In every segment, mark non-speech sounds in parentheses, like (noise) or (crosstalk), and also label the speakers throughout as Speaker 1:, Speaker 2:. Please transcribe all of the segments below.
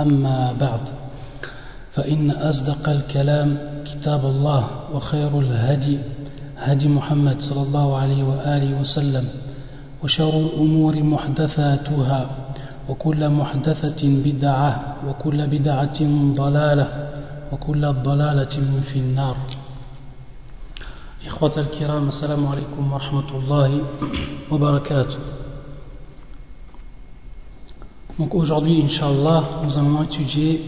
Speaker 1: أما بعد فإن أصدق الكلام كتاب الله وخير الهدي هدي محمد صلى الله عليه وآله وسلم وشر الأمور محدثاتها وكل محدثة بدعة وكل بدعة ضلالة وكل ضلالة في النار. إخوة الكرام السلام عليكم ورحمة الله وبركاته. Donc aujourd'hui, Inch'Allah, nous allons étudier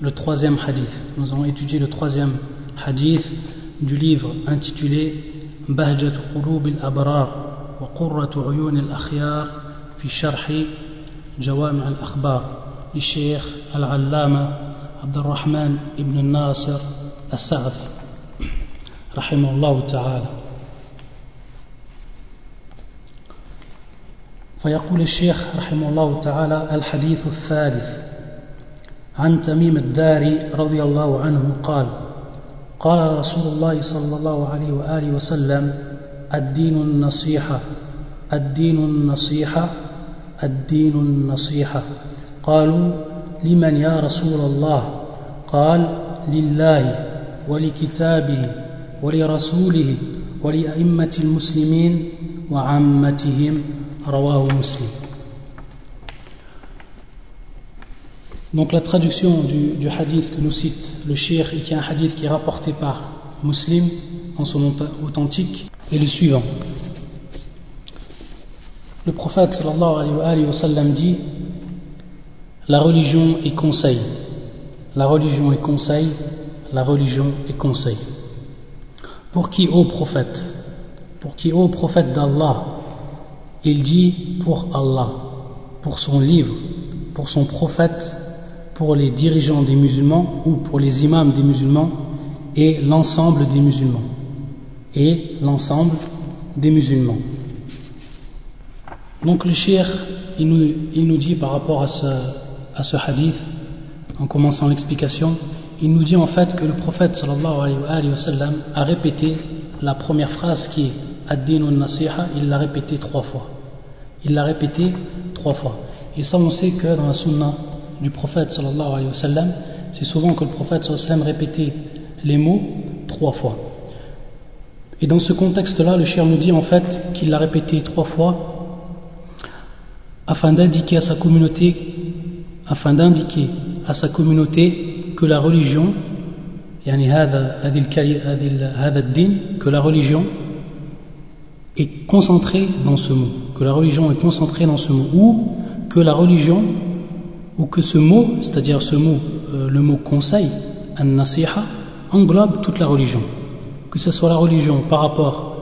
Speaker 1: le troisième hadith. Nous allons étudier le troisième hadith du livre intitulé Bahjat Qulub al-Abrar wa Qurrat Uyun al-Akhyar fi Sharh Jawami al-Akhbar li Sheikh al-Allama Abdurrahman ibn Nasir al-Sa'fi rahimahullah ta'ala. فيقول الشيخ رحمه الله تعالى الحديث الثالث عن تميم الداري رضي الله عنه قال قال رسول الله صلى الله عليه وآله وسلم الدين النصيحة الدين النصيحة الدين النصيحة. قالوا لمن يا رسول الله؟ قال لله ولكتابه ولرسوله ولأئمة المسلمين وعامتهم Donc la traduction du, hadith que nous cite le shir et qui est un hadith qui est rapporté par Muslim en son authentique est le suivant. Le prophète sallallahu alayhi wa sallam dit La religion est conseil. La religion est conseil. La religion est conseil. Pour qui, ô prophète? Pour qui, ô prophète d'Allah il dit pour Allah, pour son livre, pour son prophète, pour les dirigeants des musulmans ou pour les imams des musulmans et l'ensemble des musulmans. Et l'ensemble des musulmans. Donc le shir, il nous, dit par rapport à ce, hadith, en commençant l'explication, il nous dit en fait que le prophète alayhi a répété la première phrase qui est Ad-din nasiha il l'a répété trois fois. Il l'a répété trois fois. Et ça, on sait que dans la sunna du prophète sallallahu alayhi wa sallam, c'est souvent que le prophète sallallahu alayhi wa sallam répétait les mots trois fois. Et dans ce contexte-là, le cher nous dit en fait qu'il l'a répété trois fois afin d'indiquer à sa communauté, afin d'indiquer à sa communauté que la religion, que la religion est concentrée dans ce mot, que la religion est concentrée dans ce mot, ou que la religion, ou que ce mot, c'est-à-dire ce mot, euh, le mot conseil, an-nasiha, englobe toute la religion. Que ce soit la religion par rapport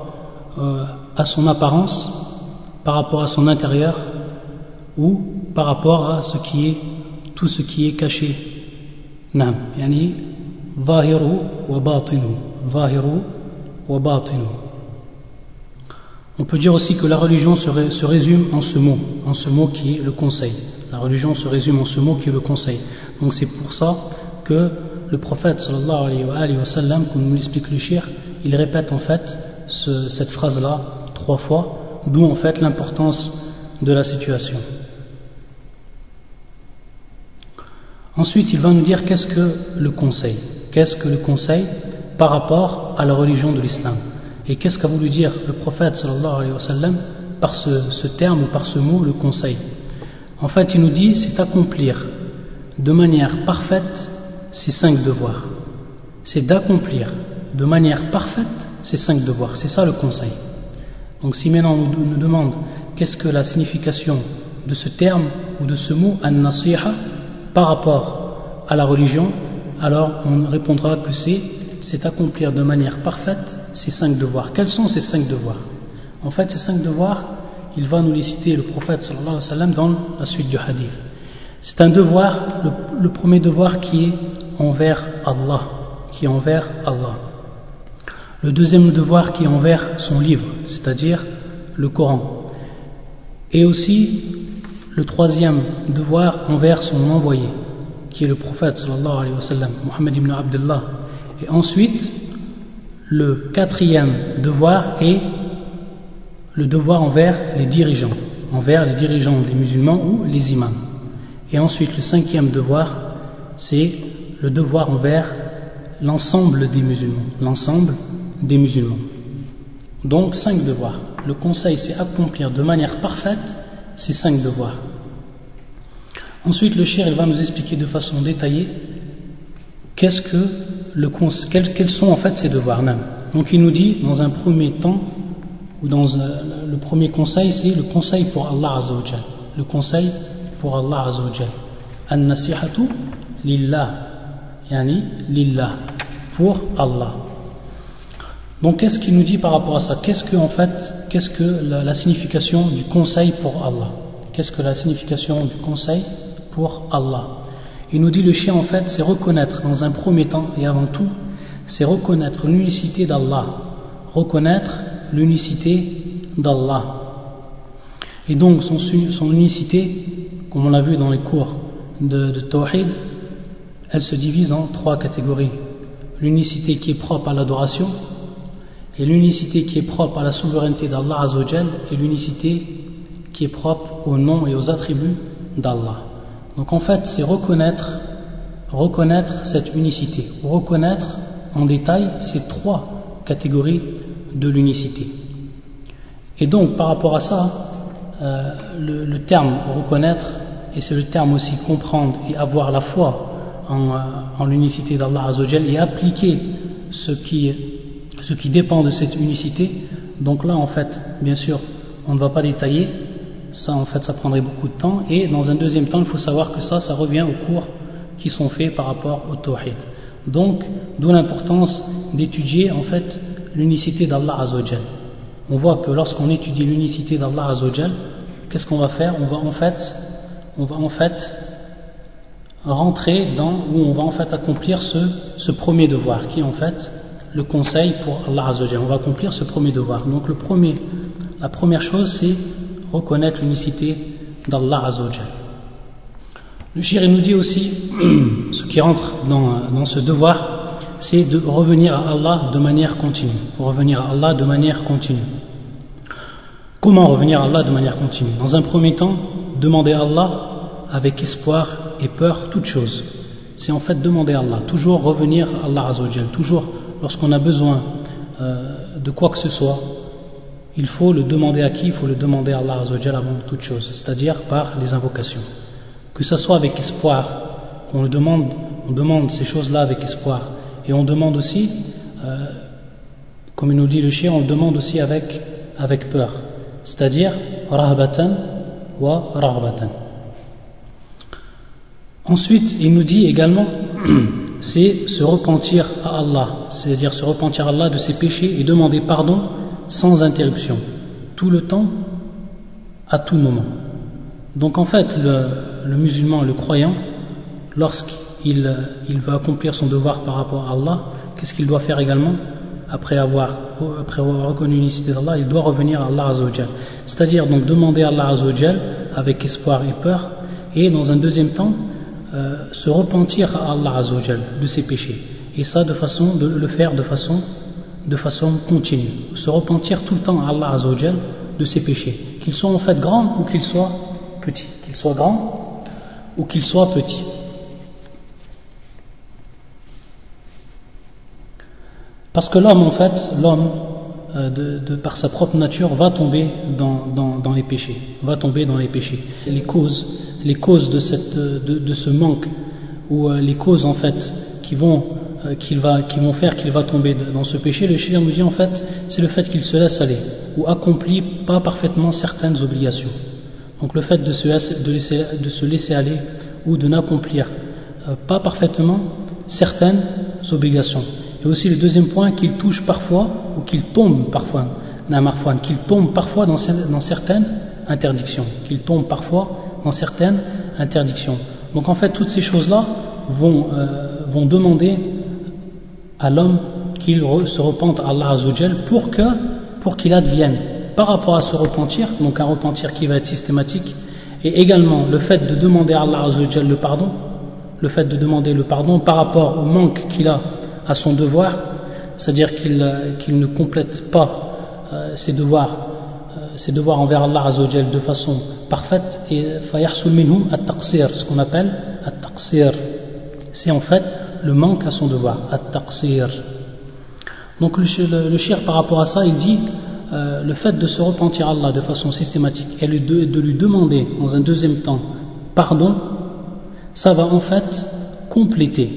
Speaker 1: euh, à son apparence, par rapport à son intérieur, ou par rapport à ce qui est, tout ce qui est caché. Nam, yani, zahiru wa. On peut dire aussi que la religion se, résume en ce mot, en ce mot qui est le conseil. La religion se résume en ce mot qui est le conseil. Donc c'est pour ça que le prophète sallallahu alayhi wa sallam, comme nous l'explique le shir, il répète en fait cette phrase-là trois fois, d'où en fait l'importance de la situation. Ensuite, il va nous dire qu'est-ce que le conseil Qu'est-ce que le conseil par rapport à la religion de l'islam? Et qu'est-ce qu'a voulu dire le prophète sallallahu alayhi wa par ce, terme ou par ce mot, le conseil? En fait, il nous dit c'est accomplir de manière parfaite ces cinq devoirs. C'est d'accomplir de manière parfaite ces cinq devoirs. C'est ça le conseil. Donc si maintenant on nous demande qu'est-ce que la signification de ce terme ou de ce mot an-nasiha par rapport à la religion, alors on répondra que c'est c'est accomplir de manière parfaite ces cinq devoirs. Quels sont ces cinq devoirs? En fait, ces cinq devoirs, il va nous les citer le prophète sallallahu alayhi wa sallam dans la suite du hadith. C'est un devoir, le, premier devoir qui est envers Allah, qui est envers Allah. Le deuxième devoir qui est envers son livre, c'est-à-dire le Coran. Et aussi le troisième devoir envers son envoyé, qui est le prophète sallallahu alayhi wa sallam, Muhammad ibn Abdullah. Et ensuite, le quatrième devoir est le devoir envers les dirigeants, envers les dirigeants des musulmans ou les imams. Et ensuite, le cinquième devoir, c'est le devoir envers l'ensemble des musulmans, l'ensemble des musulmans. Donc, cinq devoirs. Le conseil, c'est accomplir de manière parfaite ces cinq devoirs. Ensuite, le il va nous expliquer de façon détaillée qu'est-ce que quels, sont en fait ces devoirs. Donc, il nous dit, dans un premier temps, ou dans un, le premier conseil, c'est le conseil pour Allah Azzawajal. Le conseil pour Allah Azzawajal. An-nasihatu lillah. Yani lillah. Pour Allah. Donc qu'est-ce qu'il nous dit par rapport à ça? Qu'est-ce que en fait, qu'est-ce que la, signification du conseil pour Allah? Qu'est-ce que la signification du conseil pour Allah? Il nous dit le chien en fait, c'est reconnaître dans un premier temps et avant tout, c'est reconnaître l'unicité d'Allah, reconnaître l'unicité d'Allah. Et donc son, unicité, comme on l'a vu dans les cours de, de elle se divise en trois catégories. L'unicité qui est propre à l'adoration, et l'unicité qui est propre à la souveraineté d'Allah Azzawajal et l'unicité qui est propre aux noms et aux attributs d'Allah. Donc en fait, c'est reconnaître, reconnaître cette unicité, reconnaître en détail ces trois catégories de l'unicité. Et donc par rapport à ça, euh, le, terme reconnaître, et c'est le terme aussi comprendre et avoir la foi en, euh, en l'unicité d'Allah Azzawajal et appliquer ce qui ce qui dépend de cette unicité. Donc là, en fait, bien sûr, on ne va pas détailler. Ça, en fait, ça prendrait beaucoup de temps. Et dans un deuxième temps, il faut savoir que ça, ça revient aux cours qui sont faits par rapport au tawhid. Donc, d'où l'importance d'étudier, en fait, l'unicité d'Allah Azzawajal. On voit que lorsqu'on étudie l'unicité d'Allah Azzawajal, qu'est-ce qu'on va faire? On va en fait, on va en fait rentrer dans, ou on va en fait accomplir ce, ce premier devoir, qui est en fait le conseil pour Allah Azzawajal. On va accomplir ce premier devoir. Donc le premier, la première chose, c'est reconnaître l'unicité d'Allah Azzawajal. Le shir nous dit aussi, (clears throat) ce qui rentre dans, ce devoir, c'est de revenir à Allah de manière continue. Revenir à Allah de manière continue. Comment revenir à Allah de manière continue? Dans un premier temps, demander à Allah avec espoir et peur toute chose. C'est en fait demander à Allah, toujours revenir à Allah Azzawajal, toujours lorsqu'on a besoin euh, de quoi que ce soit, il faut le demander à qui? Il faut le demander à Allah Azzawajal avant toute chose, c'est-à-dire par les invocations. Que ce soit avec espoir, qu'on le demande, on demande ces choses-là avec espoir, et on demande aussi, euh, comme il nous dit le chien, on le demande aussi avec, avec peur, c'est-à-dire rahbatan wa rahbatan. Ensuite, il nous dit également (clears throat) c'est se repentir à Allah, c'est-à-dire se repentir à Allah de ses péchés et demander pardon sans interruption, tout le temps, à tout moment. Donc en fait, le, le musulman, le croyant, lorsqu'il il va accomplir son devoir par rapport à Allah, qu'est-ce qu'il doit faire également? Après avoir, après avoir reconnu l'unicité d'Allah, il doit revenir à Allah Azzawajal. C'est-à-dire donc demander à Allah Azzawajal avec espoir et peur, et dans un deuxième temps, euh, se repentir à Allah Azzawajal de ses péchés. Et ça, de façon, de le faire de façon, de façon continue, se repentir tout le temps à Allah Azzawajal de ses péchés, qu'ils soient en fait grands ou qu'ils soient petits, qu'ils soient grands ou qu'ils soient petits. Parce que l'homme, en fait, l'homme, euh, de, par sa propre nature, va tomber dans, les péchés, va tomber dans les péchés. Les causes, les causes de, de, ce manque, ou euh, les causes, en fait, qui vont qu'il va, qui vont faire qu'il va tomber dans ce péché, le shir nous dit, en fait, c'est le fait qu'il se laisse aller, ou accomplit pas parfaitement certaines obligations. Donc le fait de se, laisser, aller, ou de n'accomplir pas parfaitement certaines obligations. Et aussi le deuxième point, qu'il touche parfois, ou qu'il tombe parfois, qu'il tombe parfois dans, certaines interdictions, qu'il tombe parfois dans certaines interdictions. Donc en fait, toutes ces choses-là vont, euh, vont demander à l'homme qu'il se repente à Allah pour que pour qu'il advienne. Par rapport à se repentir, donc un repentir qui va être systématique, et également le fait de demander à Allah le pardon, le fait de demander le pardon par rapport au manque qu'il a à son devoir, c'est-à-dire qu'il ne complète pas euh, ses devoirs euh, ses devoirs envers Allah Azzawajal de façon parfaite et fayahsul minhum at-taqsir ce qu'on appelle at-taqsir. C'est en fait le manque à son devoir at-taqsir. Donc le, le, shir par rapport à ça il dit le fait de se repentir à Allah de façon systématique et de, de lui demander dans un deuxième temps pardon ça va en fait compléter.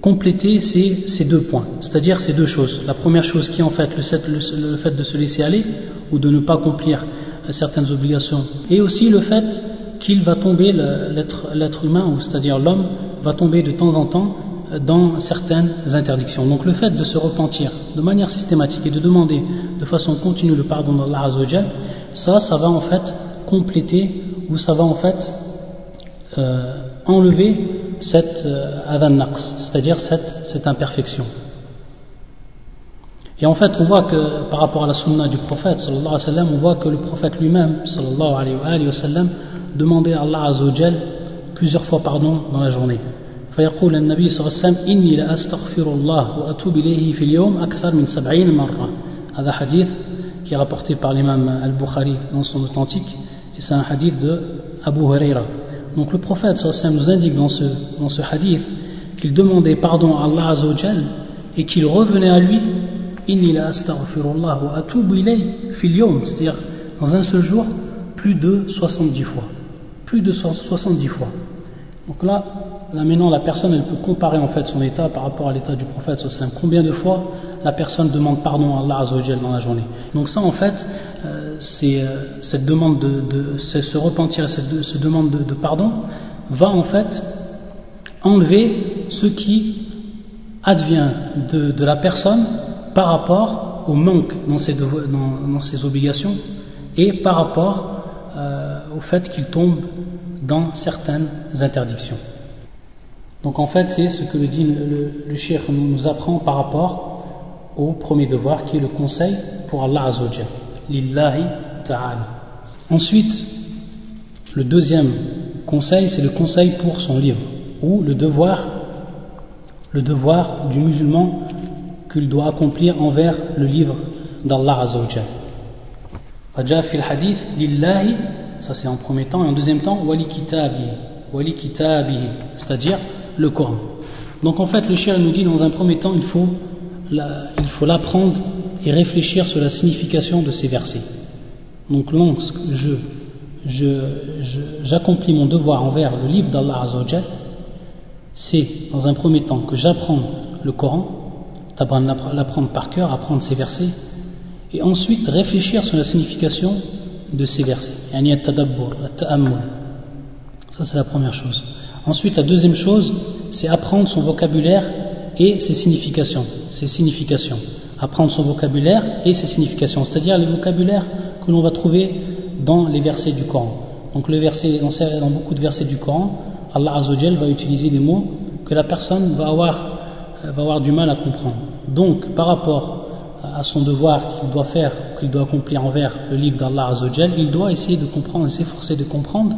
Speaker 1: Compléter ces, deux points, c'est-à-dire ces deux choses. La première chose qui est en fait le, fait de se laisser aller ou de ne pas accomplir euh, certaines obligations, et aussi le fait qu'il va tomber, l'être humain, ou c'est-à-dire l'homme, va tomber de temps en temps euh, dans certaines interdictions. Donc le fait de se repentir de manière systématique et de demander de façon continue le pardon d'Allah Azzawajal, ça, ça va en fait compléter ou ça va en fait euh, enlever cette euh, c'est-à-dire cette, cette imperfection. Et en fait, on voit que par rapport à la sunna du prophète, alayhi wa on voit que le prophète lui-même, sallallahu alayhi wa sallam, demandait à Allah azawajal plusieurs fois pardon dans la journée. فيقول النبي صلى الله عليه وسلم إني لأستغفر الله وأتوب إليه في اليوم أكثر من سبعين مرة هذا hadith qui est rapporté par l'imam al-Bukhari dans son authentique et c'est un hadith de Abu Huraira donc le prophète sallam nous indique dans ce, dans ce hadith qu'il demandait pardon à Allah Azzawajal et qu'il revenait à lui c'est-à-dire dans un seul jour plus de 70 fois plus de 70 fois donc là Là maintenant, la personne, peut comparer en fait son état par rapport à l'état du prophète Combien de fois la personne demande pardon à Allah Azzawajal dans la journée? Donc ça, en fait, euh, euh, cette demande de, se repentir, cette, ce demande de, pardon, va en fait enlever ce qui advient de, la personne par rapport au manque dans ses, dans, ses obligations et par rapport euh, au fait qu'il tombe dans certaines interdictions. Donc en fait, c'est ce que le dit nous apprend par rapport au premier devoir qui est le conseil pour Allah Azzawajal. Lillahi ta'ala. Ensuite, le deuxième conseil, c'est le conseil pour son livre, ou le devoir, le devoir du musulman qu'il doit accomplir envers le livre d'Allah Azzawajal. Faj'a fil hadith, lillahi, ça c'est en premier temps, et en deuxième temps, wali kitabi, wali c'est-à-dire le Coran. Donc en fait, le chien nous dit dans un premier temps, il faut il faut l'apprendre et réfléchir sur la signification de ces versets. Donc lorsque je, je, j'accomplis mon devoir envers le livre d'Allah Azzawajal, c'est dans un premier temps que j'apprends le Coran, l'apprendre par cœur, apprendre ces versets, et ensuite réfléchir sur la signification de ces versets. Ça c'est la première chose. Ensuite, la deuxième chose, c'est apprendre son vocabulaire et ses significations. Ses significations. Apprendre son vocabulaire et ses significations, c'est-à-dire les vocabulaires que l'on va trouver dans les versets du Coran. Donc, le verset, dans, beaucoup de versets du Coran, Allah Azzawajal va utiliser des mots que la personne va avoir, va avoir du mal à comprendre. Donc, par rapport à son devoir qu'il doit faire, qu'il doit accomplir envers le livre d'Allah Azzawajal, il doit essayer de comprendre, s'efforcer de comprendre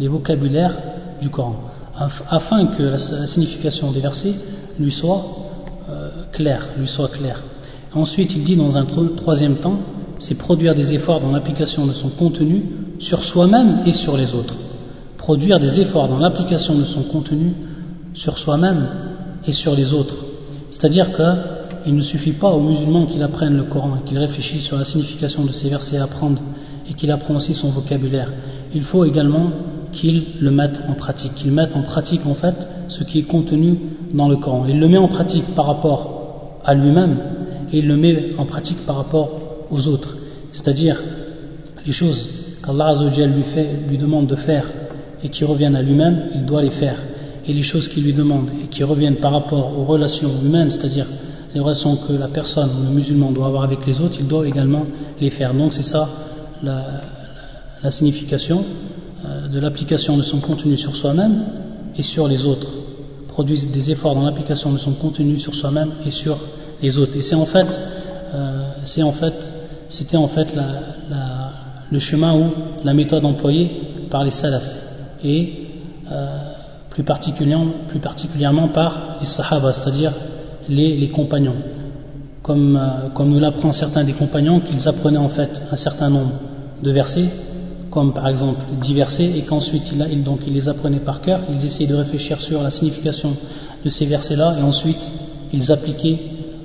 Speaker 1: les vocabulaires du Coran afin que la, signification des versets lui soit euh, claire, lui soit claire. Ensuite, il dit dans un troisième temps, c'est produire des efforts dans l'application de son contenu sur soi-même et sur les autres. Produire des efforts dans l'application de son contenu sur soi-même et sur les autres. C'est-à-dire il ne suffit pas aux musulmans qu'il apprenne le Coran et qu'il réfléchisse sur la signification de ces versets à apprendre et qu'il apprend aussi son vocabulaire. Il faut également qu'il le mette en pratique, qu'il mette en pratique en fait ce qui est contenu dans le Coran. Il le met en pratique par rapport à lui-même et il le met en pratique par rapport aux autres. C'est-à-dire les choses qu'Allah lui, lui demande de faire et qui reviennent à lui-même, il doit les faire. Et les choses qu'il lui demande et qui reviennent par rapport aux relations humaines, c'est-à-dire les relations que la personne ou le musulman doit avoir avec les autres, il doit également les faire. Donc c'est ça la, signification de l'application de son contenu sur soi-même et sur les autres. Produise des efforts dans l'application de son contenu sur soi-même et sur les autres. Et c'est en fait, euh, c'est en fait, c'était en fait le chemin ou la méthode employée par les salafs et euh, plus, particulièrement, plus particulièrement par les sahaba, c'est-à-dire les, compagnons. Comme, euh, comme nous l'apprend certains des compagnons, qu'ils apprenaient en fait un certain nombre de versets, comme par exemple 10 versets, et qu'ensuite ils les apprenaient par cœur, ils essayaient de réfléchir sur la signification de ces versets-là, et ensuite ils appliquaient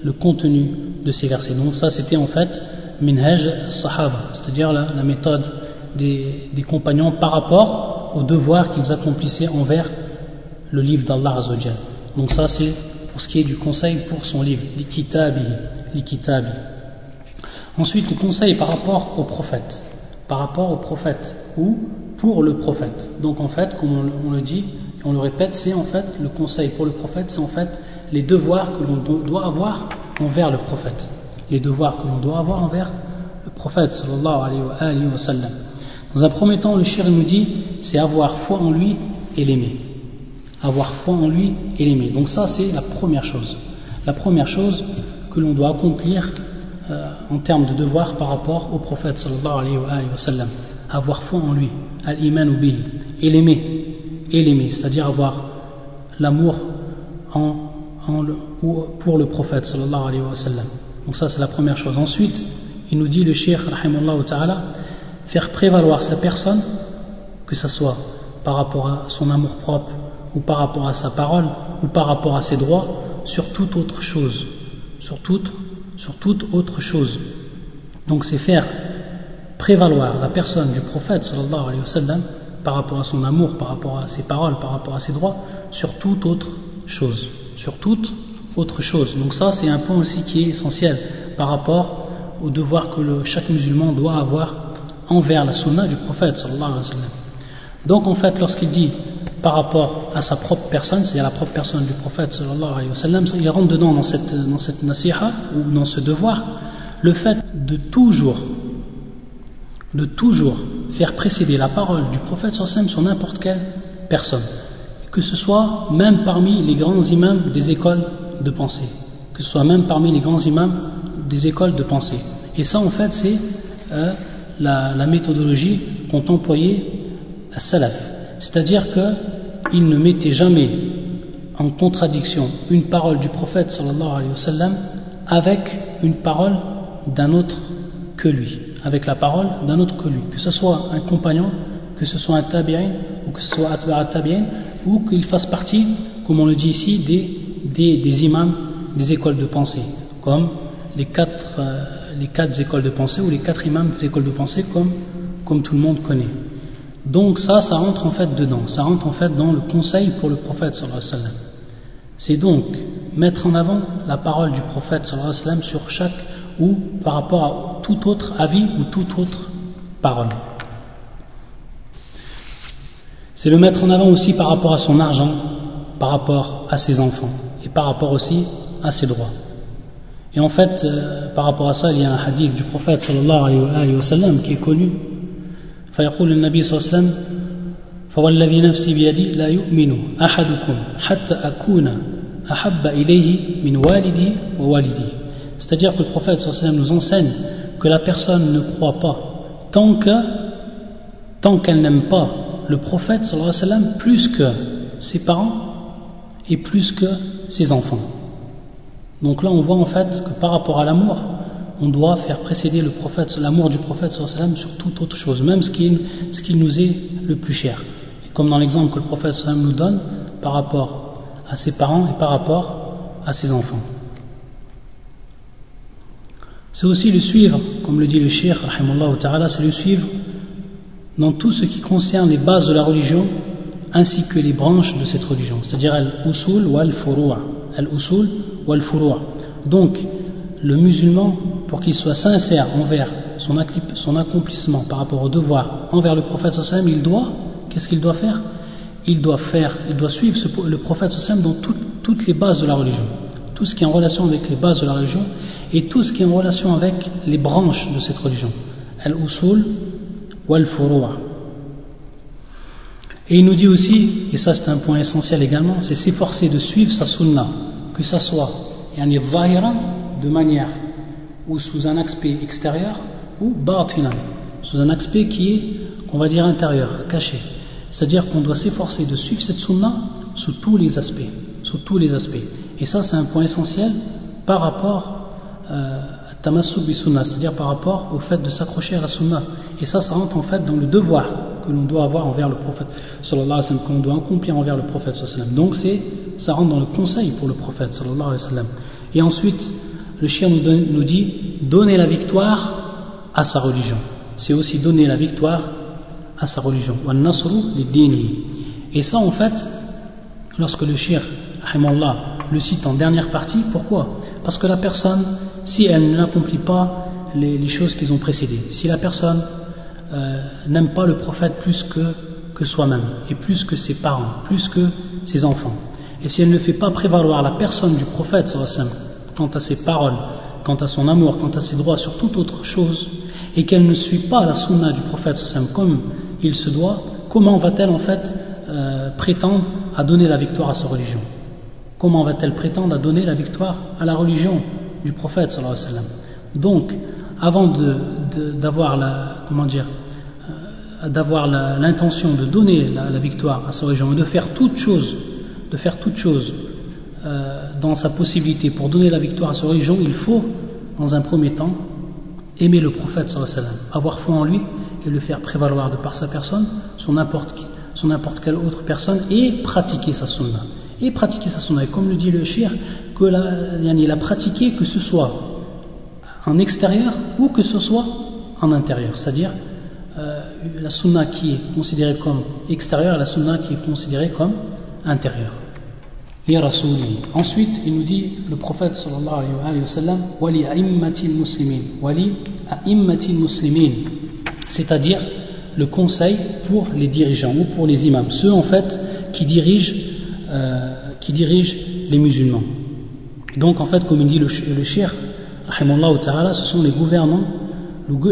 Speaker 1: le contenu de ces versets. Donc ça c'était en fait minhaj sahaba, c'est-à-dire la, méthode des, compagnons par rapport aux devoirs qu'ils accomplissaient envers le livre d'Allah Azzawajal. Donc ça c'est pour ce qui est du conseil pour son livre, l'ikitabi. Ensuite, le conseil par rapport au prophète, par rapport au prophète ou pour le prophète. Donc en fait, comme on, le dit et on le répète, c'est en fait le conseil pour le prophète, c'est en fait les devoirs que l'on doit avoir envers le prophète. Les devoirs que l'on doit avoir envers le prophète, alayhi wa, sallam. Dans un premier temps, le shir nous dit, c'est avoir foi en lui et l'aimer avoir foi en lui et l'aimer. Donc ça, c'est la première chose. La première chose que l'on doit accomplir euh, en termes de devoir par rapport au prophète sallallahu alayhi wa, sallam. Avoir foi en lui, al-iman et l'aimer. Et l'aimer, c'est-à-dire avoir l'amour en, en pour le prophète sallallahu alayhi wa sallam. Donc ça, c'est la première chose. Ensuite, il nous dit le cheikh, ta'ala, faire prévaloir sa personne, que ce soit par rapport à son amour propre, ou par rapport à sa parole, ou par rapport à ses droits, sur toute autre chose. Sur toute, sur toute autre chose. Donc c'est faire prévaloir la personne du prophète sallallahu alayhi wa sallam par rapport à son amour, par rapport à ses paroles, par rapport à ses droits, sur toute autre chose. Sur toute autre chose. Donc ça c'est un point aussi qui est essentiel par rapport au devoir que chaque musulman doit avoir envers la sunna du prophète sallallahu alayhi wa sallam. Donc en fait lorsqu'il dit par rapport à sa propre personne, c'est-à-dire la propre personne du prophète sallallahu alayhi wa sallam, il rentre dedans dans cette, dans cette nasiha ou dans ce devoir, le fait de toujours, de toujours faire précéder la parole du prophète sallallahu alayhi wa sur n'importe quelle personne, que ce soit même parmi les grands imams des écoles de pensée, que ce soit même parmi les grands imams des écoles de pensée. Et ça, en fait, c'est euh, la, la méthodologie qu'ont employée à Salaf c'est-à-dire qu'il ne mettait jamais en contradiction une parole du prophète avec une parole d'un autre que lui, avec la parole d'un autre que lui, que ce soit un compagnon, que ce soit un tabi'in, ou que ce soit un tabi'in, ou qu'il fasse partie, comme on le dit ici, des, imams des écoles de pensée, comme les quatre, euh, les quatre écoles de pensée ou les quatre imams des écoles de pensée, comme tout le monde connaît. Donc ça, ça rentre en fait dedans, ça rentre en fait dans le conseil pour le prophète sallallahu alayhi wa sallam. C'est donc mettre en avant la parole du prophète sallallahu alayhi wa sallam sur chaque ou par rapport à tout autre avis ou toute autre parole. C'est le mettre en avant aussi par rapport à son argent, par rapport à ses enfants et par rapport aussi à ses droits. Et en fait, euh, par rapport à ça, il y a un hadith du prophète sallallahu alayhi wa sallam qui est connu فيقول النبي صلى الله عليه وسلم فوالذي نفسي بيدي لا يؤمن أحدكم حتى أكون أحب إليه من والدي ووالدي C'est-à-dire que le prophète sallam nous enseigne que la personne ne croit pas tant que tant qu'elle n'aime pas le prophète sallam plus que ses parents et plus que ses enfants. Donc là on voit en fait que par rapport à l'amour, on doit faire précéder le prophète, l'amour du prophète sur toute autre chose, même ce qui, ce qui nous est le plus cher. Et comme dans l'exemple que le prophète nous donne par rapport à ses parents et par rapport à ses enfants. C'est aussi le suivre, comme le dit le shir, c'est le suivre dans tout ce qui concerne les bases de la religion ainsi que les branches de cette religion, c'est-à-dire al-usul ou al-furu'a. Al-usul ou al-furu'a. Donc, le musulman, pour qu'il soit sincère envers son, accomplissement par rapport au devoir envers le prophète sallam, il doit, qu'est-ce qu'il doit faire? Il doit faire, il doit suivre le prophète sallam dans toutes les bases de la religion. Tout ce qui est en relation avec les bases de la religion et tout ce qui est en relation avec les branches de cette religion. Al-usul ou al-furu'a. Et il nous dit aussi, et ça c'est un point essentiel également, c'est s'efforcer de suivre sa sunna, que ça soit yani de manière ou sous un aspect extérieur ou batinan, sous un aspect qui est, on va dire, intérieur, caché. C'est-à-dire qu'on doit s'efforcer de suivre cette sunna sous tous les aspects, sous tous les aspects. Et ça c'est un point essentiel par rapport euh, bi sunna, c'est-à-dire par rapport au fait de s'accrocher à la sunna. Et ça, ça rentre en fait dans le devoir que l'on doit avoir envers le prophète sallallahu alayhi wa sallam, que l'on doit accomplir envers le prophète sallallahu alayhi wa sallam. Donc ça rentre dans le conseil pour le prophète sallallahu alayhi wa sallam. Et ensuite, le chien nous, dit donner la victoire à sa religion. C'est aussi donner la victoire à sa religion. Et ça, en fait, lorsque le shir, le cite en dernière partie, pourquoi? Parce que la personne si elle n'accomplit pas les, choses qui ont précédé, si la personne euh, n'aime pas le prophète plus que, que soi-même, et plus que ses parents, plus que ses enfants, et si elle ne fait pas prévaloir la personne du prophète quant à ses paroles, quant à son amour, quant à ses droits sur toute autre chose, et qu'elle ne suit pas la sunna du prophète comme il se doit, comment va-t-elle en fait euh, prétendre à donner la victoire à sa religion? Comment va-t-elle prétendre à donner la victoire à la religion du prophète sallallahu alayhi wa. Donc, avant d'avoir la, comment dire, euh, d'avoir l'intention de donner la, victoire à sa religion et de faire toute chose, de faire toute chose euh, dans sa possibilité pour donner la victoire à sa religion, il faut, dans un premier temps, aimer le prophète sallam, avoir foi en lui et le faire prévaloir de par sa personne, son n'importe quelle autre personne et pratiquer sa sunna et pratiquer sa sunna. Et comme le dit le shir, que la, il a pratiqué que ce soit en extérieur ou que ce soit en intérieur. C'est-à-dire euh, la sunna qui est considérée comme extérieure et la sunna qui est considérée comme intérieure. Ensuite, il nous dit, le prophète sallallahu alayhi wa Wali a'immatil muslimin. Wali muslimin. C'est-à-dire le conseil pour les dirigeants ou pour les imams, ceux en fait qui dirigent euh, les musulmans. Donc en fait, comme il dit le, le ce sont les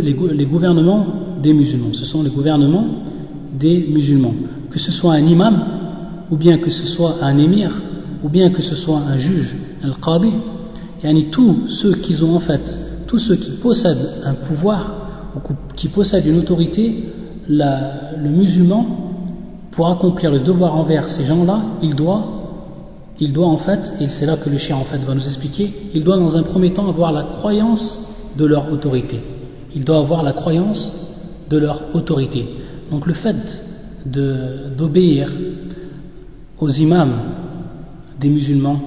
Speaker 1: les, gouvernements des musulmans. Ce sont les gouvernements des musulmans. Que ce soit un imam, ou bien que ce soit un émir, ou bien que ce soit un juge, un qadi, et tous ceux qui ont en fait, tous ceux qui possèdent un pouvoir, ou qui possèdent une autorité, le musulman pour accomplir le devoir envers ces gens-là, il doit, il doit en fait, et c'est là que le chien en fait va nous expliquer, il doit dans un premier temps avoir la croyance de leur autorité. Il doit avoir la croyance de leur autorité. Donc le fait d'obéir aux imams des musulmans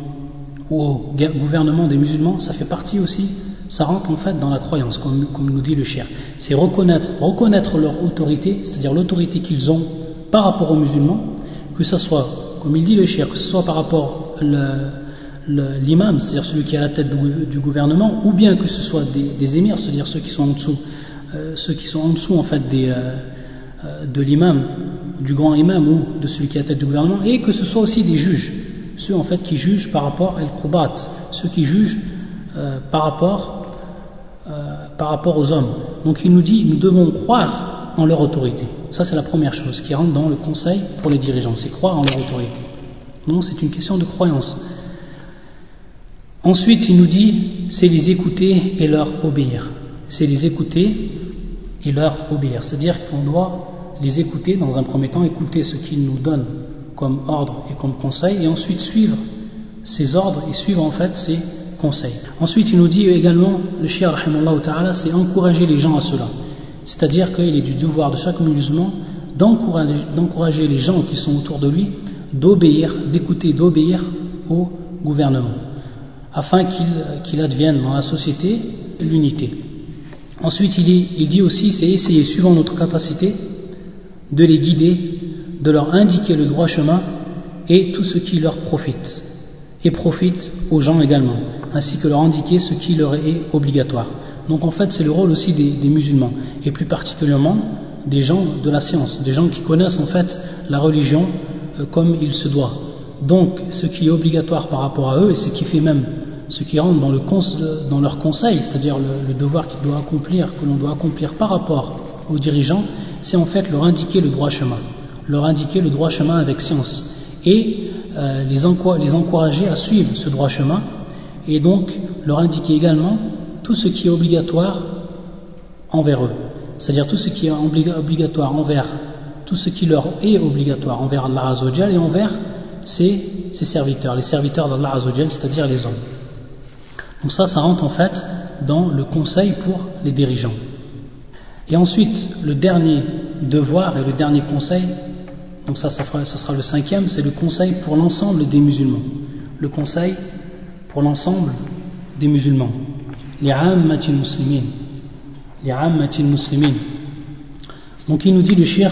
Speaker 1: ou au gouvernement des musulmans, ça fait partie aussi, ça rentre en fait dans la croyance, comme, nous dit le chien. C'est reconnaître, reconnaître leur autorité, c'est-à-dire l'autorité qu'ils ont par rapport aux musulmans, que ce soit, comme il dit le cher, que ce soit par rapport l'imam, c'est-à-dire celui qui est à la tête du, gouvernement, ou bien que ce soit des, émirs, c'est-à-dire ceux qui sont en dessous, euh, ceux qui sont en dessous en fait euh, euh, de l'imam, du grand imam ou de celui qui est à la tête du gouvernement, et que ce soit aussi des juges, ceux en fait qui jugent par rapport à al ceux qui jugent par rapport par rapport aux hommes. Donc il nous dit, nous devons croire en leur autorité. Ça, c'est la première chose qui rentre dans le conseil pour les dirigeants, c'est croire en leur autorité. Non, c'est une question de croyance. Ensuite, il nous dit, c'est les écouter et leur obéir. C'est les écouter et leur obéir. C'est-à-dire qu'on doit les écouter dans un premier temps, écouter ce qu'ils nous donnent comme ordre et comme conseil, et ensuite suivre ces ordres et suivre en fait ces conseils. Ensuite, il nous dit également, le shia, c'est encourager les gens à cela. C'est-à-dire qu'il est du devoir de chaque musulman d'encourager les gens qui sont autour de lui d'obéir, d'écouter, d'obéir au gouvernement. afin qu'il advienne dans la société l'unité. Ensuite, il, il dit aussi, c'est essayer, suivant notre capacité, de les guider, de leur indiquer le droit chemin et tout ce qui leur profite, et profite aux gens également, ainsi que leur indiquer ce qui leur est obligatoire. Donc en fait, c'est le rôle aussi des, musulmans, et plus particulièrement des gens de la science, des gens qui connaissent en fait la religion euh, comme il se doit. Donc ce qui est obligatoire par rapport à eux, et ce qui fait même ce qui rentre dans, le leur conseil, c'est-à-dire le, devoir qu'ils doivent accomplir, que l'on doit accomplir par rapport aux dirigeants, c'est en fait leur indiquer le droit chemin, leur indiquer le droit chemin avec science, et euh, les, encourager à suivre ce droit chemin, et donc leur indiquer également tout ce qui est obligatoire envers eux, c'est-à-dire tout ce qui est obligatoire envers, tout ce qui leur est obligatoire envers Allah Azzawajal et envers ses, ses serviteurs, les serviteurs d'Allah Azzawajal, c'est-à-dire les hommes. Donc ça, ça rentre en fait dans le conseil pour les dirigeants. Et ensuite, le dernier devoir et le dernier conseil, donc ça, ça, sera le cinquième, c'est le conseil pour l'ensemble des musulmans. Le conseil pour l'ensemble des musulmans. Les muslimin. Les muslimin. Donc il nous dit le shir,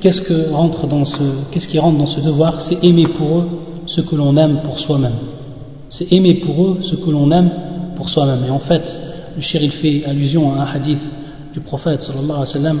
Speaker 1: qu'est-ce que rentre dans ce, qu'est-ce qui rentre dans ce devoir? C'est aimer pour eux ce que l'on aime pour soi-même. C'est aimer pour eux ce que l'on aime pour soi-même. Et en fait, le shir il fait allusion à un hadith du prophète sallallahu alayhi wa sallam,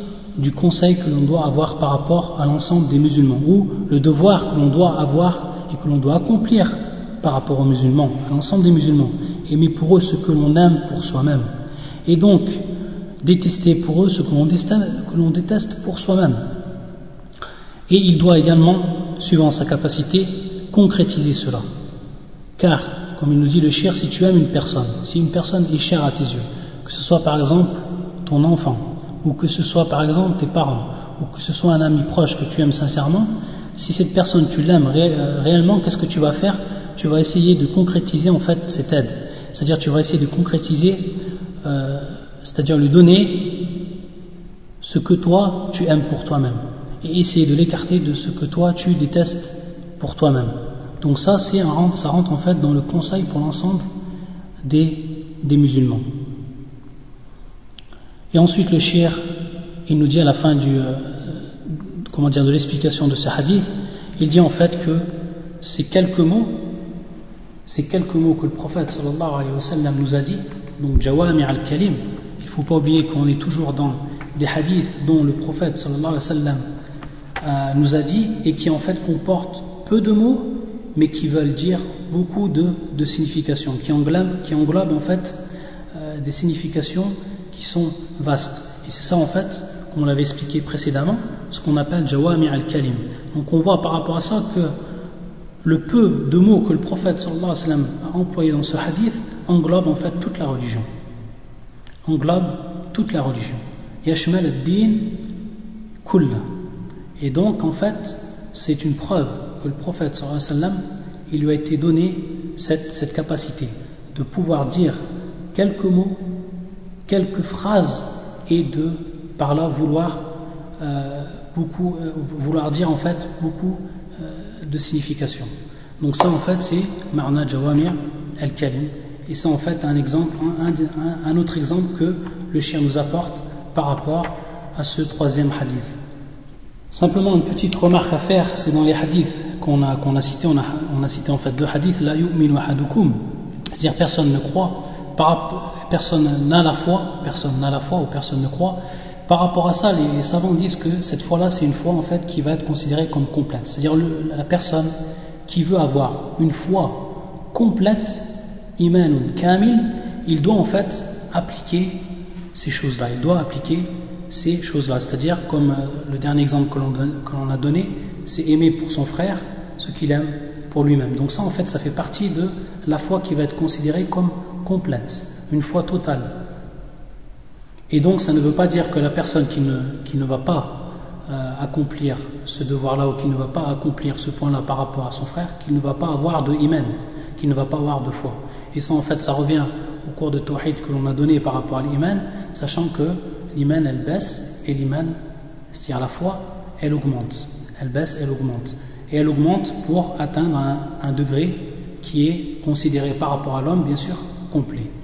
Speaker 1: du conseil que l'on doit avoir par rapport à l'ensemble des musulmans, ou le devoir que l'on doit avoir et que l'on doit accomplir par rapport aux musulmans, à l'ensemble des musulmans, aimer pour eux ce que l'on aime pour soi-même, et donc détester pour eux ce que l'on déteste, pour soi-même. Et il doit également, suivant sa capacité, concrétiser cela. Car, comme il nous dit le cher, si tu aimes une personne, si une personne est chère à tes yeux, que ce soit par exemple ton enfant, ou que ce soit par exemple tes parents, ou que ce soit un ami proche que tu aimes sincèrement, si cette personne tu l'aimes euh, réellement, qu'est-ce que tu vas faire? Tu vas essayer de concrétiser en fait cette aide. C'est-à-dire tu vas essayer de concrétiser, euh, c'est-à-dire lui donner ce que toi tu aimes pour toi-même et essayer de l'écarter de ce que toi tu détestes pour toi-même. Donc ça, c'est ça rentre en fait dans le conseil pour l'ensemble des, des musulmans. Et ensuite, le shir, il nous dit à la fin du, euh, comment dire, de l'explication de ce hadith, il dit en fait que ces quelques mots, quelques mots que le prophète sallallahu alayhi wa sallam nous a dit, donc Jawami al-Kalim, il ne faut pas oublier qu'on est toujours dans des hadiths dont le prophète sallallahu alayhi wa sallam euh, nous a dit et qui en fait comportent peu de mots mais qui veulent dire beaucoup de, significations, qui englobent, qui en fait euh, des significations qui sont vastes. Et c'est ça en fait, comme on l'avait expliqué précédemment, ce qu'on appelle Jawami al-Kalim. Donc on voit par rapport à ça que le peu de mots que le prophète sallallahu alayhi wa sallam a employé dans ce hadith englobe en fait toute la religion. Englobe toute la religion. Yashmal ad-din kulla. Et donc en fait, c'est une preuve que le prophète sallallahu alayhi wa sallam, il lui a été donné cette, cette capacité de pouvoir dire quelques mots quelques phrases et de par là vouloir euh, beaucoup euh, vouloir dire en fait beaucoup euh, de signification. Donc ça en fait c'est Marna Jawamir al-Kalim et c'est en fait un exemple un, autre exemple que le chien nous apporte par rapport à ce troisième hadith. Simplement une petite remarque à faire, c'est dans les hadiths qu'on a, qu'on a cités, on a, on a cité en fait deux hadiths, la yu'minu ahadukum, c'est-à-dire personne ne croit personne n'a la foi, personne n'a la foi ou personne ne croit. Par rapport à ça, les, savants disent que cette foi-là, c'est une foi en fait qui va être considérée comme complète. C'est-à-dire la personne qui veut avoir une foi complète, iman kamil, il doit en fait appliquer ces choses-là. Il doit appliquer ces choses-là. C'est-à-dire, comme euh, le dernier exemple que l'on a donné, c'est aimer pour son frère ce qu'il aime pour lui-même. Donc ça, en fait, ça fait partie de la foi qui va être considérée comme complète, une foi totale. Et donc ça ne veut pas dire que la personne qui ne, qui ne va pas euh, accomplir ce devoir-là ou qui ne va pas accomplir ce point-là par rapport à son frère, qu'il ne va pas avoir de iman, qu'il ne va pas avoir de foi. Et ça en fait ça revient au cours de Tawhid que l'on a donné par rapport à l'iman, sachant que l'iman elle baisse et l'iman, si à la foi, elle augmente. Elle baisse, elle augmente. Et elle augmente pour atteindre un degré qui est considéré par rapport à l'homme, bien sûr, complet.